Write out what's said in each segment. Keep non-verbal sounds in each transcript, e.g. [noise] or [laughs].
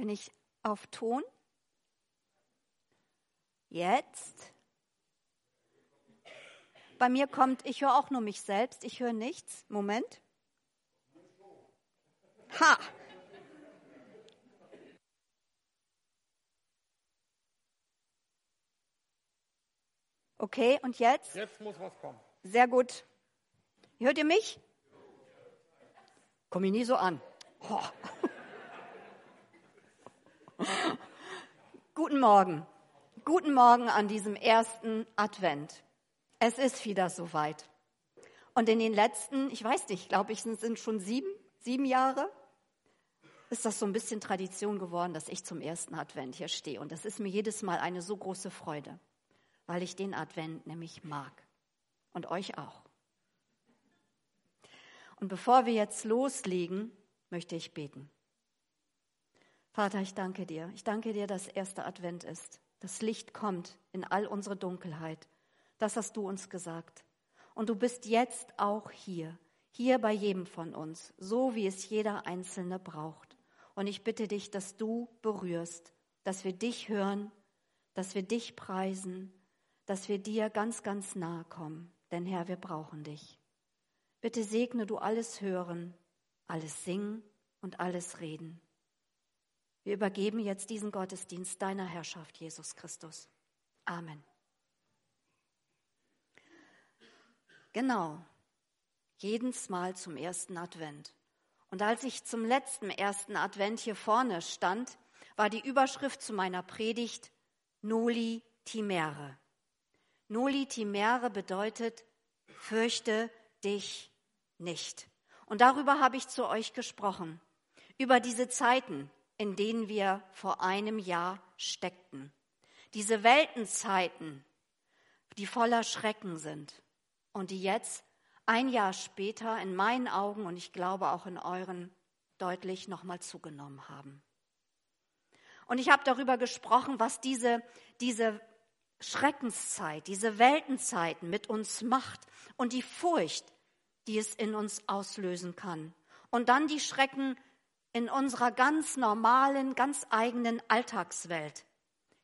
Bin ich auf Ton? Jetzt? Bei mir kommt, ich höre auch nur mich selbst, ich höre nichts. Moment. Ha! Okay, und jetzt? Jetzt muss was kommen. Sehr gut. Hört ihr mich? Komm ich nie so an. Oh. [laughs] Guten Morgen. Guten Morgen an diesem ersten Advent. Es ist wieder soweit. Und in den letzten, ich weiß nicht, glaube ich, sind schon sieben, sieben Jahre, ist das so ein bisschen Tradition geworden, dass ich zum ersten Advent hier stehe. Und das ist mir jedes Mal eine so große Freude, weil ich den Advent nämlich mag. Und euch auch. Und bevor wir jetzt loslegen, möchte ich beten. Vater, ich danke dir. Ich danke dir, dass erster Advent ist. Das Licht kommt in all unsere Dunkelheit. Das hast du uns gesagt. Und du bist jetzt auch hier, hier bei jedem von uns, so wie es jeder Einzelne braucht. Und ich bitte dich, dass du berührst, dass wir dich hören, dass wir dich preisen, dass wir dir ganz, ganz nahe kommen. Denn Herr, wir brauchen dich. Bitte segne du alles Hören, alles Singen und alles Reden. Wir übergeben jetzt diesen Gottesdienst deiner Herrschaft, Jesus Christus. Amen. Genau, jedes Mal zum ersten Advent. Und als ich zum letzten ersten Advent hier vorne stand, war die Überschrift zu meiner Predigt Noli Timere. Noli Timere bedeutet, fürchte dich nicht. Und darüber habe ich zu euch gesprochen, über diese Zeiten, in denen wir vor einem Jahr steckten. Diese Weltenzeiten, die voller Schrecken sind und die jetzt ein Jahr später in meinen Augen und ich glaube auch in euren deutlich nochmal zugenommen haben. Und ich habe darüber gesprochen, was diese, diese Schreckenszeit, diese Weltenzeiten mit uns macht und die Furcht, die es in uns auslösen kann. Und dann die Schrecken in unserer ganz normalen, ganz eigenen Alltagswelt,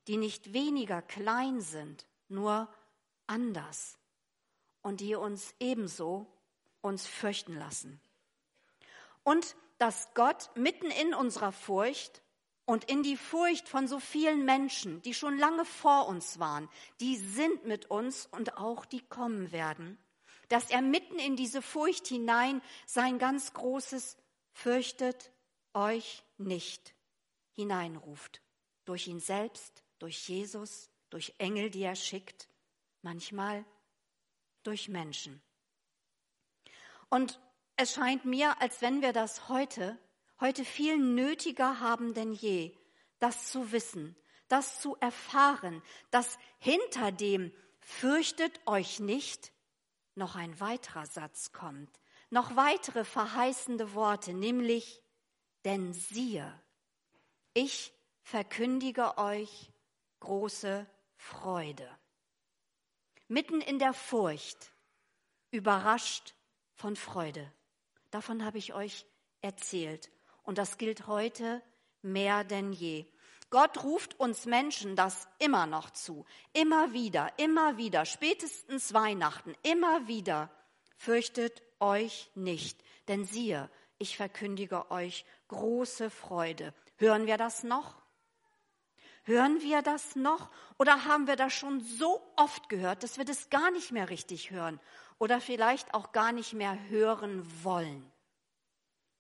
die nicht weniger klein sind, nur anders und die uns ebenso uns fürchten lassen. Und dass Gott mitten in unserer Furcht und in die Furcht von so vielen Menschen, die schon lange vor uns waren, die sind mit uns und auch die kommen werden, dass er mitten in diese Furcht hinein sein ganz großes fürchtet euch nicht hineinruft. Durch ihn selbst, durch Jesus, durch Engel, die er schickt, manchmal durch Menschen. Und es scheint mir, als wenn wir das heute, heute viel nötiger haben denn je, das zu wissen, das zu erfahren, dass hinter dem fürchtet euch nicht noch ein weiterer Satz kommt, noch weitere verheißende Worte, nämlich denn siehe, ich verkündige euch große Freude. Mitten in der Furcht, überrascht von Freude. Davon habe ich euch erzählt. Und das gilt heute mehr denn je. Gott ruft uns Menschen das immer noch zu. Immer wieder, immer wieder, spätestens Weihnachten, immer wieder. Fürchtet euch nicht, denn siehe, ich verkündige euch große Freude. Hören wir das noch? Hören wir das noch? Oder haben wir das schon so oft gehört, dass wir das gar nicht mehr richtig hören oder vielleicht auch gar nicht mehr hören wollen?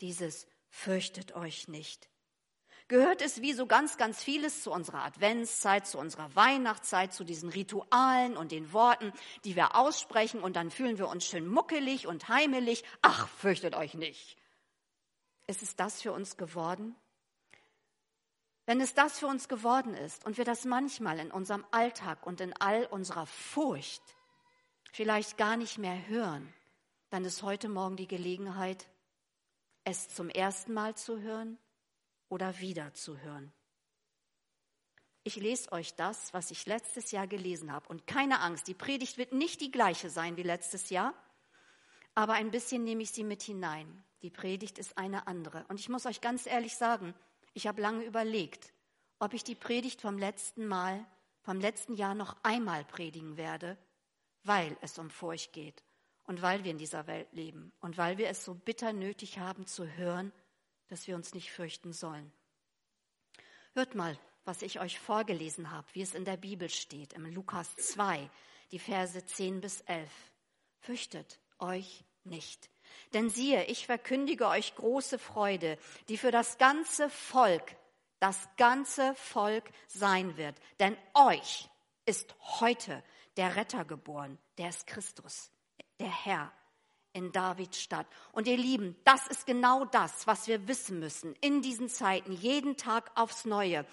Dieses fürchtet euch nicht. Gehört es wie so ganz, ganz vieles zu unserer Adventszeit, zu unserer Weihnachtszeit, zu diesen Ritualen und den Worten, die wir aussprechen und dann fühlen wir uns schön muckelig und heimelig. Ach, fürchtet euch nicht. Ist es das für uns geworden? Wenn es das für uns geworden ist und wir das manchmal in unserem Alltag und in all unserer Furcht vielleicht gar nicht mehr hören, dann ist heute Morgen die Gelegenheit, es zum ersten Mal zu hören oder wieder zu hören. Ich lese euch das, was ich letztes Jahr gelesen habe. Und keine Angst, die Predigt wird nicht die gleiche sein wie letztes Jahr, aber ein bisschen nehme ich sie mit hinein. Die Predigt ist eine andere. Und ich muss euch ganz ehrlich sagen, Ich habe lange überlegt, ob ich die Predigt vom letzten Mal, vom letzten Jahr noch einmal predigen werde, weil es um Furcht geht und weil wir in dieser Welt leben und weil wir es so bitter nötig haben zu hören, dass wir uns nicht fürchten sollen. Hört mal, was ich euch vorgelesen habe, wie es in der Bibel steht, im Lukas 2, die Verse 10 bis 11. Fürchtet euch nicht. Denn siehe, ich verkündige euch große Freude, die für das ganze Volk, das ganze Volk sein wird. Denn euch ist heute der Retter geboren, der ist Christus, der Herr in Davids Stadt. Und ihr Lieben, das ist genau das, was wir wissen müssen in diesen Zeiten, jeden Tag aufs Neue.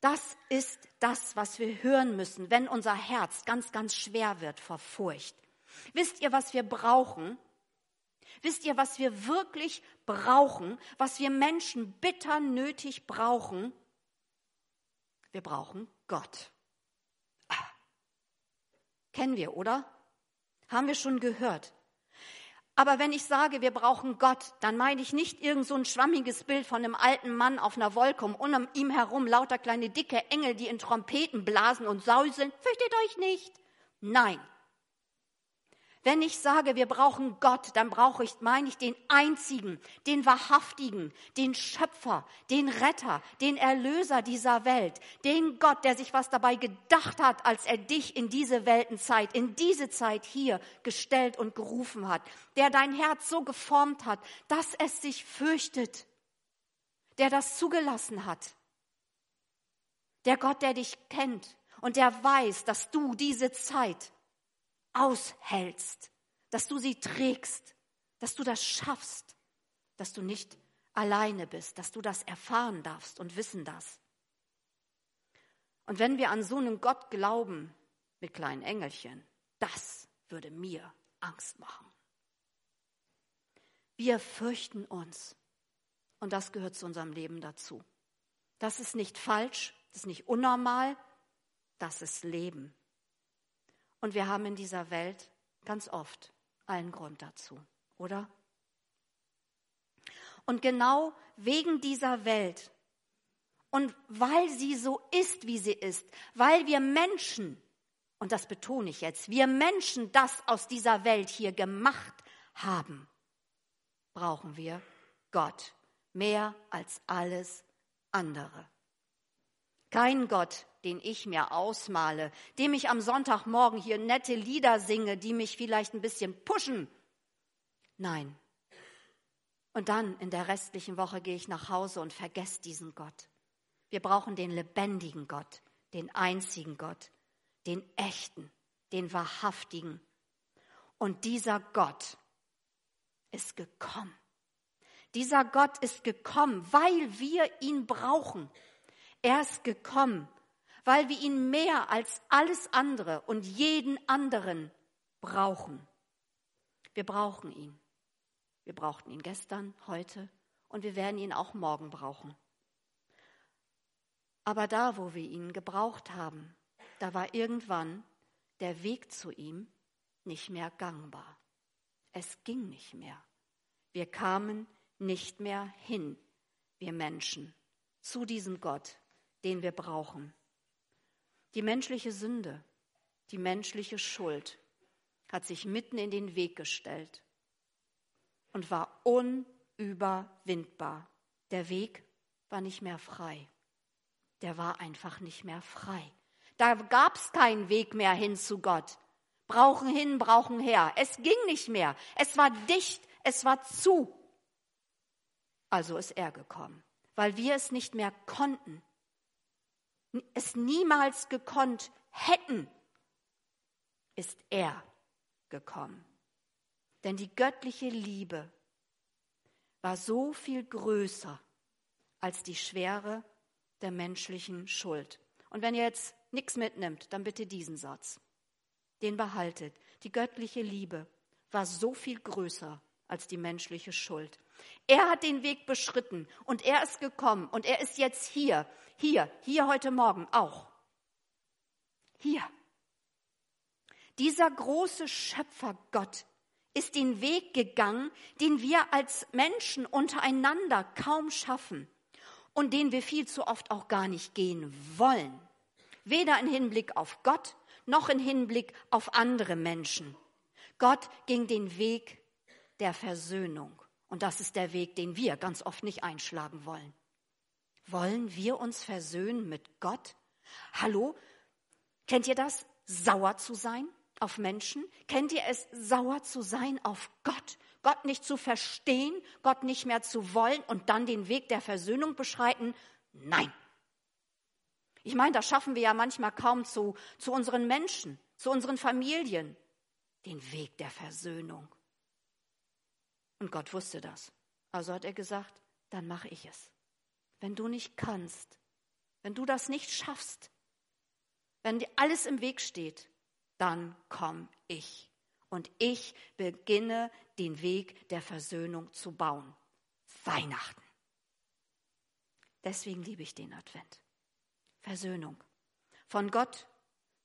Das ist das, was wir hören müssen, wenn unser Herz ganz, ganz schwer wird vor Furcht. Wisst ihr, was wir brauchen? Wisst ihr, was wir wirklich brauchen, was wir Menschen bitter nötig brauchen? Wir brauchen Gott. Ah. Kennen wir, oder? Haben wir schon gehört. Aber wenn ich sage, wir brauchen Gott, dann meine ich nicht irgend so ein schwammiges Bild von einem alten Mann auf einer Wolke und um ihm herum lauter kleine dicke Engel, die in Trompeten blasen und säuseln. Fürchtet euch nicht. Nein, wenn ich sage, wir brauchen Gott, dann brauche ich, meine ich den einzigen, den wahrhaftigen, den Schöpfer, den Retter, den Erlöser dieser Welt, den Gott, der sich was dabei gedacht hat, als er dich in diese Weltenzeit, in diese Zeit hier gestellt und gerufen hat, der dein Herz so geformt hat, dass es sich fürchtet, der das zugelassen hat. Der Gott, der dich kennt und der weiß, dass du diese Zeit aushältst, dass du sie trägst, dass du das schaffst, dass du nicht alleine bist, dass du das erfahren darfst und wissen darfst. Und wenn wir an so einen Gott glauben mit kleinen Engelchen, das würde mir Angst machen. Wir fürchten uns. Und das gehört zu unserem Leben dazu. Das ist nicht falsch, das ist nicht unnormal, das ist Leben. Und wir haben in dieser Welt ganz oft einen Grund dazu, oder? Und genau wegen dieser Welt und weil sie so ist, wie sie ist, weil wir Menschen, und das betone ich jetzt, wir Menschen das aus dieser Welt hier gemacht haben, brauchen wir Gott mehr als alles andere. Kein Gott, den ich mir ausmale, dem ich am Sonntagmorgen hier nette Lieder singe, die mich vielleicht ein bisschen pushen. Nein. Und dann in der restlichen Woche gehe ich nach Hause und vergesse diesen Gott. Wir brauchen den lebendigen Gott, den einzigen Gott, den echten, den wahrhaftigen. Und dieser Gott ist gekommen. Dieser Gott ist gekommen, weil wir ihn brauchen. Er ist gekommen, weil wir ihn mehr als alles andere und jeden anderen brauchen. Wir brauchen ihn. Wir brauchten ihn gestern, heute und wir werden ihn auch morgen brauchen. Aber da, wo wir ihn gebraucht haben, da war irgendwann der Weg zu ihm nicht mehr gangbar. Es ging nicht mehr. Wir kamen nicht mehr hin, wir Menschen, zu diesem Gott, den wir brauchen. Die menschliche Sünde, die menschliche Schuld hat sich mitten in den Weg gestellt und war unüberwindbar. Der Weg war nicht mehr frei. Der war einfach nicht mehr frei. Da gab es keinen Weg mehr hin zu Gott. Brauchen hin, brauchen her. Es ging nicht mehr. Es war dicht, es war zu. Also ist er gekommen, weil wir es nicht mehr konnten es niemals gekonnt hätten, ist er gekommen. Denn die göttliche Liebe war so viel größer als die Schwere der menschlichen Schuld. Und wenn ihr jetzt nichts mitnimmt, dann bitte diesen Satz. Den behaltet. Die göttliche Liebe war so viel größer als die menschliche Schuld. Er hat den Weg beschritten und er ist gekommen und er ist jetzt hier hier, hier heute Morgen auch. Hier. Dieser große Schöpfergott ist den Weg gegangen, den wir als Menschen untereinander kaum schaffen. und den wir viel zu oft auch gar nicht gehen wollen. Weder im Hinblick auf Gott noch im Hinblick auf andere Menschen. Gott ging den Weg der Versöhnung. Und das ist der Weg, den wir ganz oft nicht einschlagen wollen. Wollen wir uns versöhnen mit Gott? Hallo? Kennt ihr das? Sauer zu sein auf Menschen? Kennt ihr es, sauer zu sein auf Gott? Gott nicht zu verstehen, Gott nicht mehr zu wollen und dann den Weg der Versöhnung beschreiten? Nein. Ich meine, das schaffen wir ja manchmal kaum zu, zu unseren Menschen, zu unseren Familien. Den Weg der Versöhnung. Und Gott wusste das. Also hat er gesagt, dann mache ich es. Wenn du nicht kannst, wenn du das nicht schaffst, wenn dir alles im Weg steht, dann komm ich. Und ich beginne den Weg der Versöhnung zu bauen. Weihnachten. Deswegen liebe ich den Advent. Versöhnung. Von Gott,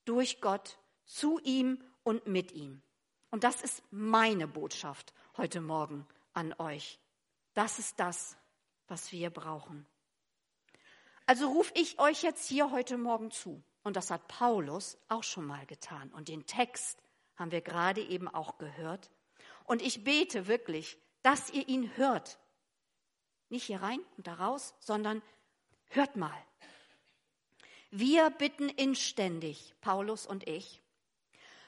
durch Gott, zu ihm und mit ihm. Und das ist meine Botschaft heute Morgen an euch. Das ist das, was wir brauchen. Also rufe ich euch jetzt hier heute Morgen zu. Und das hat Paulus auch schon mal getan. Und den Text haben wir gerade eben auch gehört. Und ich bete wirklich, dass ihr ihn hört. Nicht hier rein und da raus, sondern hört mal. Wir bitten inständig, Paulus und ich,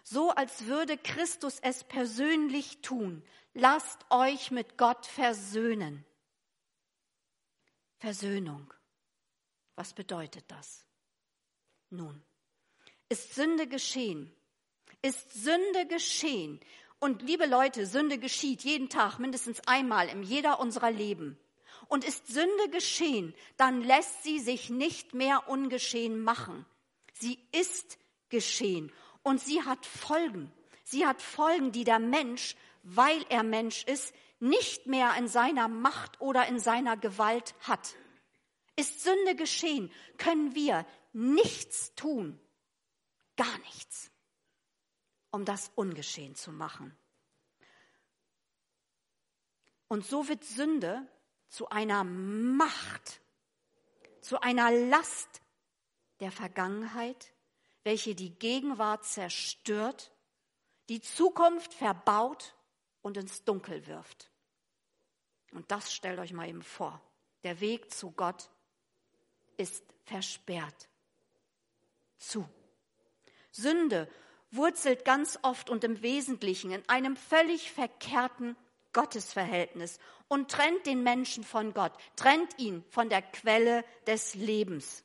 so als würde Christus es persönlich tun, lasst euch mit Gott versöhnen. Versöhnung. Was bedeutet das? Nun, ist Sünde geschehen? Ist Sünde geschehen? Und liebe Leute, Sünde geschieht jeden Tag mindestens einmal in jeder unserer Leben. Und ist Sünde geschehen, dann lässt sie sich nicht mehr ungeschehen machen. Sie ist geschehen und sie hat Folgen. Sie hat Folgen, die der Mensch, weil er Mensch ist, nicht mehr in seiner Macht oder in seiner Gewalt hat. Ist Sünde geschehen, können wir nichts tun, gar nichts, um das ungeschehen zu machen. Und so wird Sünde zu einer Macht, zu einer Last der Vergangenheit, welche die Gegenwart zerstört, die Zukunft verbaut und ins Dunkel wirft. Und das stellt euch mal eben vor. Der Weg zu Gott ist versperrt. Zu. Sünde wurzelt ganz oft und im Wesentlichen in einem völlig verkehrten Gottesverhältnis und trennt den Menschen von Gott, trennt ihn von der Quelle des Lebens.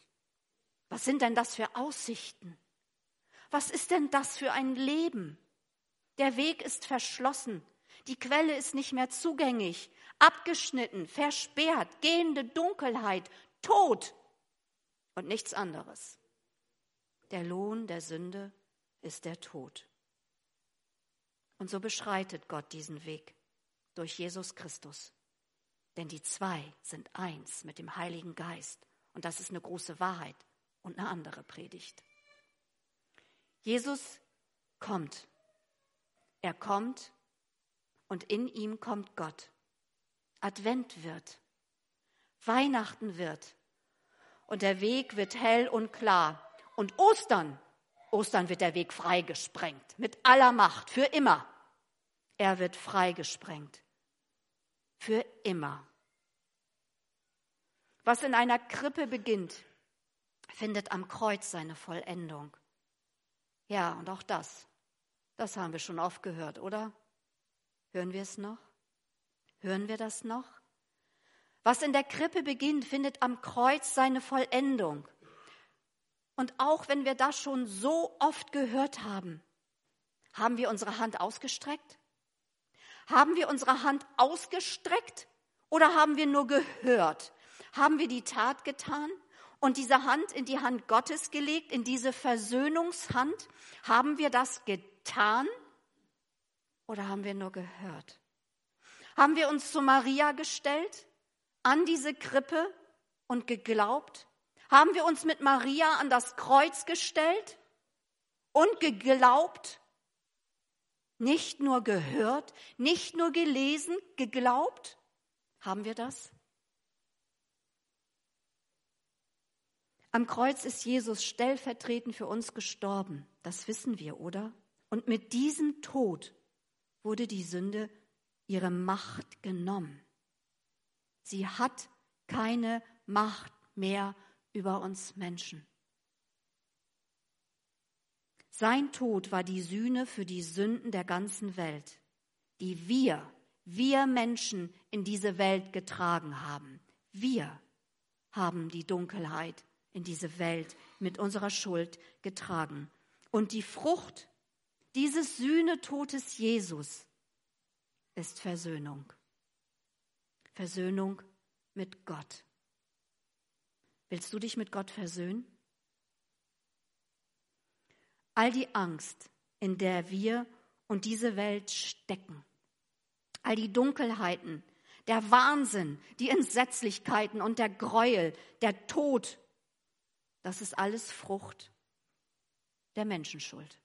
Was sind denn das für Aussichten? Was ist denn das für ein Leben? Der Weg ist verschlossen, die Quelle ist nicht mehr zugänglich, abgeschnitten, versperrt, gehende Dunkelheit, Tod und nichts anderes. Der Lohn der Sünde ist der Tod. Und so beschreitet Gott diesen Weg durch Jesus Christus. Denn die zwei sind eins mit dem Heiligen Geist. Und das ist eine große Wahrheit und eine andere Predigt. Jesus kommt. Er kommt und in ihm kommt Gott. Advent wird. Weihnachten wird. Und der Weg wird hell und klar. Und Ostern, Ostern wird der Weg freigesprengt. Mit aller Macht, für immer. Er wird freigesprengt. Für immer. Was in einer Krippe beginnt, findet am Kreuz seine Vollendung. Ja, und auch das, das haben wir schon oft gehört, oder? Hören wir es noch? Hören wir das noch? Was in der Krippe beginnt, findet am Kreuz seine Vollendung. Und auch wenn wir das schon so oft gehört haben, haben wir unsere Hand ausgestreckt? Haben wir unsere Hand ausgestreckt oder haben wir nur gehört? Haben wir die Tat getan und diese Hand in die Hand Gottes gelegt, in diese Versöhnungshand? Haben wir das getan oder haben wir nur gehört? Haben wir uns zu Maria gestellt, an diese Krippe und geglaubt? Haben wir uns mit Maria an das Kreuz gestellt und geglaubt? Nicht nur gehört, nicht nur gelesen, geglaubt? Haben wir das? Am Kreuz ist Jesus stellvertretend für uns gestorben. Das wissen wir, oder? Und mit diesem Tod wurde die Sünde ihre Macht genommen. Sie hat keine Macht mehr über uns Menschen. Sein Tod war die Sühne für die Sünden der ganzen Welt, die wir, wir Menschen in diese Welt getragen haben. Wir haben die Dunkelheit in diese Welt mit unserer Schuld getragen. Und die Frucht dieses Sühnetotes Jesus ist Versöhnung. Versöhnung mit Gott. Willst du dich mit Gott versöhnen? All die Angst, in der wir und diese Welt stecken, all die Dunkelheiten, der Wahnsinn, die Entsetzlichkeiten und der Gräuel, der Tod, das ist alles Frucht der Menschenschuld.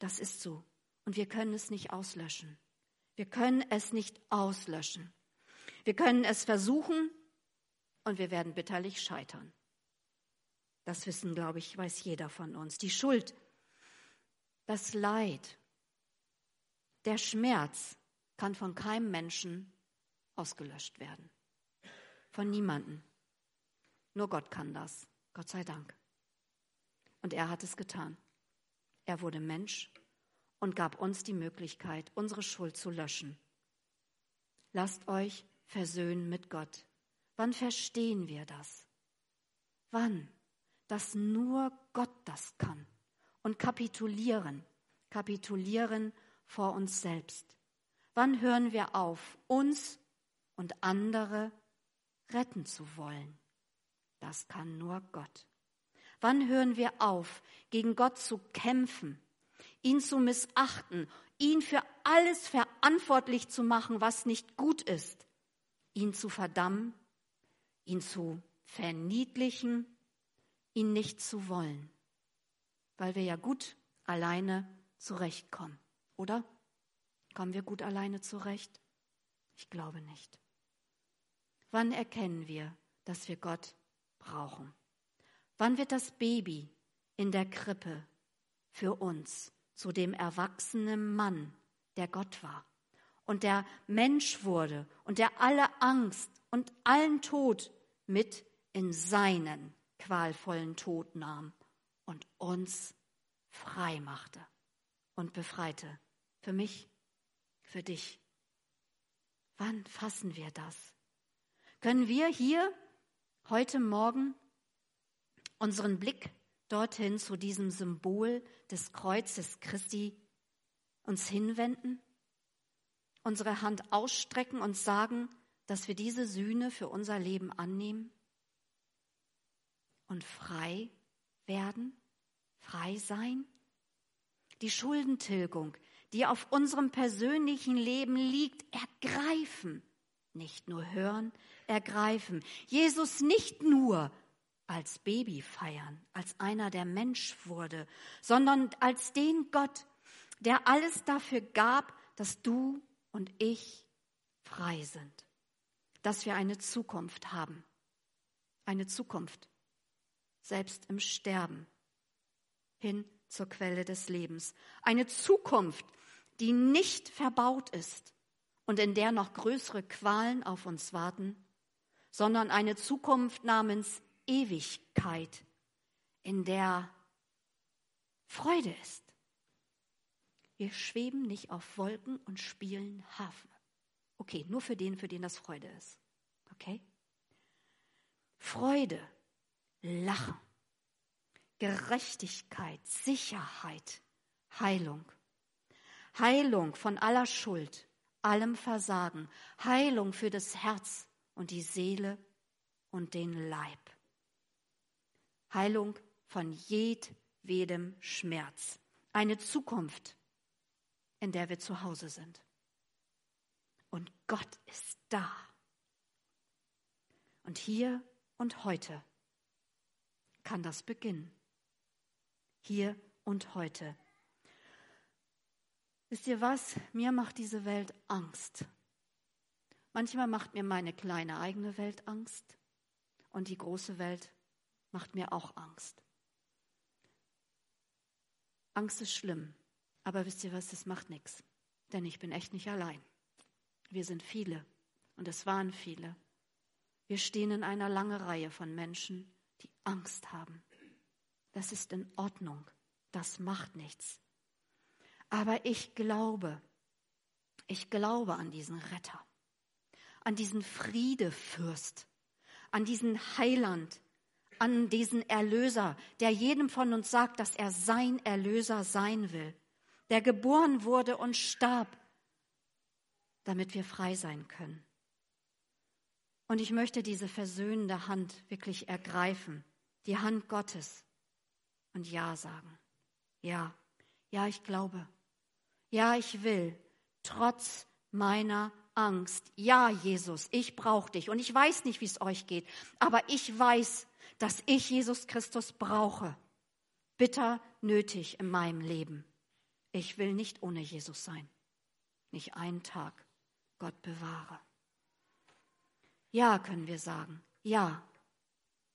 Das ist so. Und wir können es nicht auslöschen. Wir können es nicht auslöschen. Wir können es versuchen und wir werden bitterlich scheitern. Das wissen, glaube ich, weiß jeder von uns. Die Schuld, das Leid, der Schmerz kann von keinem Menschen ausgelöscht werden. Von niemandem. Nur Gott kann das. Gott sei Dank. Und er hat es getan. Er wurde Mensch und gab uns die Möglichkeit, unsere Schuld zu löschen. Lasst euch versöhnen mit Gott. Wann verstehen wir das? Wann? Dass nur Gott das kann. Und kapitulieren, kapitulieren vor uns selbst. Wann hören wir auf, uns und andere retten zu wollen? Das kann nur Gott. Wann hören wir auf, gegen Gott zu kämpfen ihn zu missachten, ihn für alles verantwortlich zu machen, was nicht gut ist, ihn zu verdammen, ihn zu verniedlichen, ihn nicht zu wollen, weil wir ja gut alleine zurechtkommen, oder? Kommen wir gut alleine zurecht? Ich glaube nicht. Wann erkennen wir, dass wir Gott brauchen? Wann wird das Baby in der Krippe für uns zu dem erwachsenen Mann, der Gott war und der Mensch wurde und der alle Angst und allen Tod mit in seinen qualvollen Tod nahm und uns frei machte und befreite. Für mich, für dich. Wann fassen wir das? Können wir hier heute Morgen unseren Blick dorthin zu diesem Symbol des Kreuzes Christi uns hinwenden, unsere Hand ausstrecken und sagen, dass wir diese Sühne für unser Leben annehmen und frei werden, frei sein? Die Schuldentilgung, die auf unserem persönlichen Leben liegt, ergreifen, nicht nur hören, ergreifen. Jesus nicht nur als Baby feiern, als einer, der Mensch wurde, sondern als den Gott, der alles dafür gab, dass du und ich frei sind, dass wir eine Zukunft haben, eine Zukunft, selbst im Sterben, hin zur Quelle des Lebens, eine Zukunft, die nicht verbaut ist und in der noch größere Qualen auf uns warten, sondern eine Zukunft namens Ewigkeit, in der Freude ist. Wir schweben nicht auf Wolken und spielen Hafen. Okay, nur für den, für den das Freude ist. Okay? Freude, Lachen, Gerechtigkeit, Sicherheit, Heilung. Heilung von aller Schuld, allem Versagen, Heilung für das Herz und die Seele und den Leib. Heilung von jedwedem Schmerz. Eine Zukunft, in der wir zu Hause sind. Und Gott ist da. Und hier und heute kann das beginnen. Hier und heute. Wisst ihr was? Mir macht diese Welt Angst. Manchmal macht mir meine kleine eigene Welt Angst. und die große Welt macht mir auch Angst. Angst ist schlimm, aber wisst ihr was, das macht nichts, denn ich bin echt nicht allein. Wir sind viele und es waren viele. Wir stehen in einer langen Reihe von Menschen, die Angst haben. Das ist in Ordnung, das macht nichts. Aber ich glaube, ich glaube an diesen Retter, an diesen Friedefürst, an diesen Heiland, an diesen Erlöser, der jedem von uns sagt, dass er sein Erlöser sein will, der geboren wurde und starb, damit wir frei sein können. Und ich möchte diese versöhnende Hand wirklich ergreifen, die Hand Gottes, und Ja sagen. Ja, ja, ich glaube. Ja, ich will, trotz meiner Angst. Ja, Jesus, ich brauche dich. Und ich weiß nicht, wie es euch geht, aber ich weiß, dass ich Jesus Christus brauche. Bitter nötig in meinem Leben. Ich will nicht ohne Jesus sein. Nicht einen Tag. Gott bewahre. Ja, können wir sagen. Ja.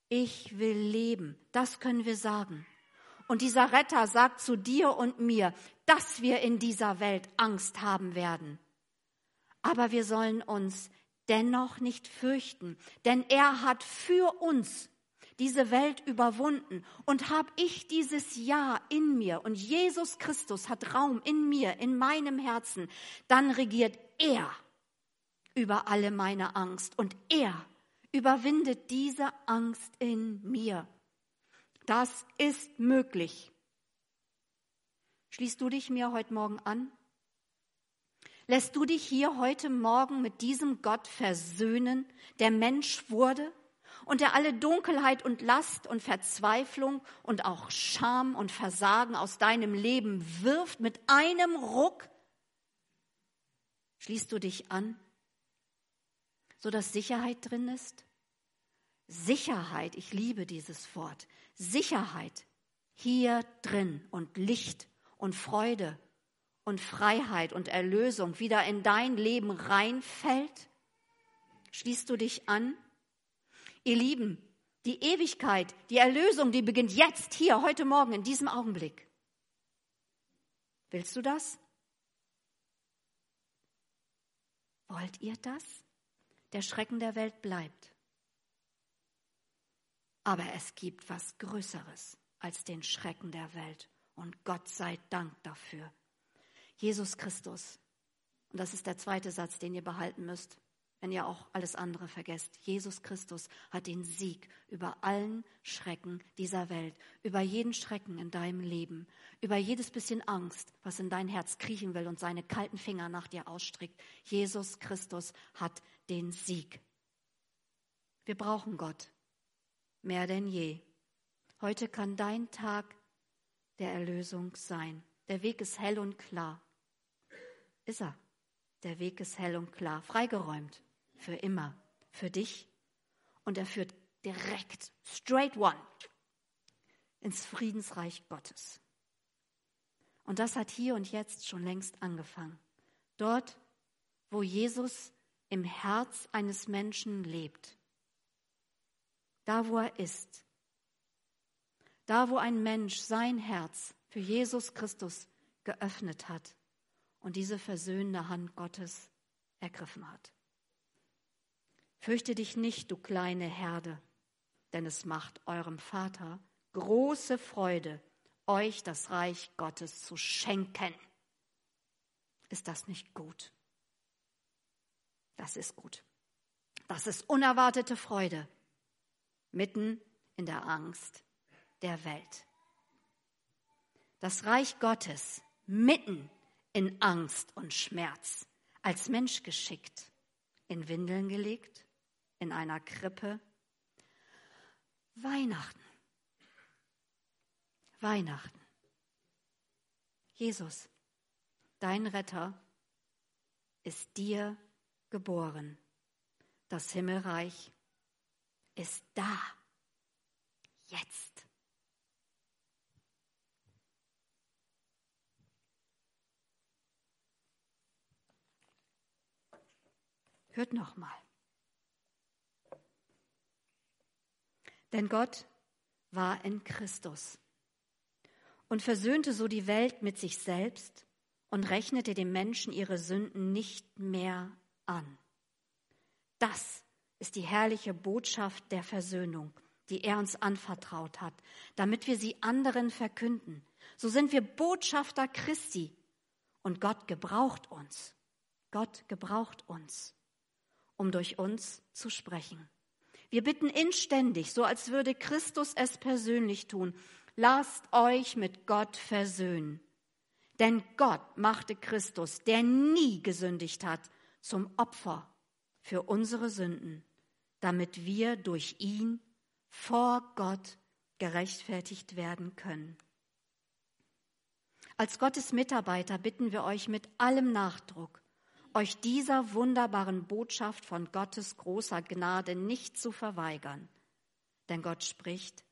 Ich will leben. Das können wir sagen. Und dieser Retter sagt zu dir und mir, dass wir in dieser Welt Angst haben werden. Aber wir sollen uns dennoch nicht fürchten, denn er hat für uns diese Welt überwunden und habe ich dieses Ja in mir und Jesus Christus hat Raum in mir, in meinem Herzen, dann regiert er über alle meine Angst und er überwindet diese Angst in mir. Das ist möglich. Schließt du dich mir heute Morgen an? Lässt du dich hier heute Morgen mit diesem Gott versöhnen, der Mensch wurde und der alle Dunkelheit und Last und Verzweiflung und auch Scham und Versagen aus deinem Leben wirft mit einem Ruck? Schließt du dich an, so dass Sicherheit drin ist? Sicherheit, ich liebe dieses Wort. Sicherheit hier drin und Licht und Freude und Freiheit und Erlösung wieder in dein Leben reinfällt? Schließt du dich an? Ihr Lieben, die Ewigkeit, die Erlösung, die beginnt jetzt, hier, heute Morgen, in diesem Augenblick. Willst du das? Wollt ihr das? Der Schrecken der Welt bleibt. Aber es gibt was Größeres als den Schrecken der Welt. Und Gott sei Dank dafür. Jesus Christus. Und das ist der zweite Satz, den ihr behalten müsst, wenn ihr auch alles andere vergesst. Jesus Christus hat den Sieg über allen Schrecken dieser Welt, über jeden Schrecken in deinem Leben, über jedes bisschen Angst, was in dein Herz kriechen will und seine kalten Finger nach dir ausstreckt. Jesus Christus hat den Sieg. Wir brauchen Gott mehr denn je. Heute kann dein Tag der Erlösung sein. Der Weg ist hell und klar. Ist er. Der Weg ist hell und klar, freigeräumt, für immer, für dich. Und er führt direkt, straight one, ins Friedensreich Gottes. Und das hat hier und jetzt schon längst angefangen. Dort, wo Jesus im Herz eines Menschen lebt, da wo er ist. Da wo ein Mensch sein Herz für Jesus Christus geöffnet hat und diese versöhnende Hand Gottes ergriffen hat. Fürchte dich nicht, du kleine Herde, denn es macht eurem Vater große Freude, euch das Reich Gottes zu schenken. Ist das nicht gut? Das ist gut. Das ist unerwartete Freude mitten in der Angst der Welt. Das Reich Gottes mitten in Angst und Schmerz, als Mensch geschickt, in Windeln gelegt, in einer Krippe. Weihnachten. Weihnachten. Jesus, dein Retter, ist dir geboren. Das Himmelreich ist da. Jetzt. Hört noch mal. Denn Gott war in Christus und versöhnte so die Welt mit sich selbst und rechnete den Menschen ihre Sünden nicht mehr an. Das ist die herrliche Botschaft der Versöhnung, die er uns anvertraut hat, damit wir sie anderen verkünden. So sind wir Botschafter Christi und Gott gebraucht uns. Gott gebraucht uns, um durch uns zu sprechen. Wir bitten inständig, so als würde Christus es persönlich tun, lasst euch mit Gott versöhnen. Denn Gott machte Christus, der nie gesündigt hat, zum Opfer für unsere Sünden, damit wir durch ihn vor Gott gerechtfertigt werden können. Als Gottes Mitarbeiter bitten wir euch mit allem Nachdruck, euch dieser wunderbaren Botschaft von Gottes großer Gnade nicht zu verweigern. Denn Gott spricht,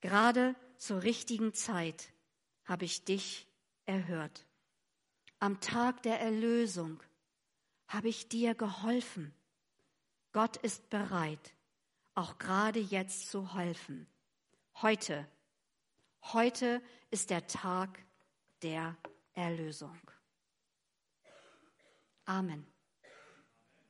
gerade zur richtigen Zeit habe ich dich erhört. Am Tag der Erlösung habe ich dir geholfen. Gott ist bereit, auch gerade jetzt zu helfen. Heute, heute ist der Tag der Erlösung. Amen.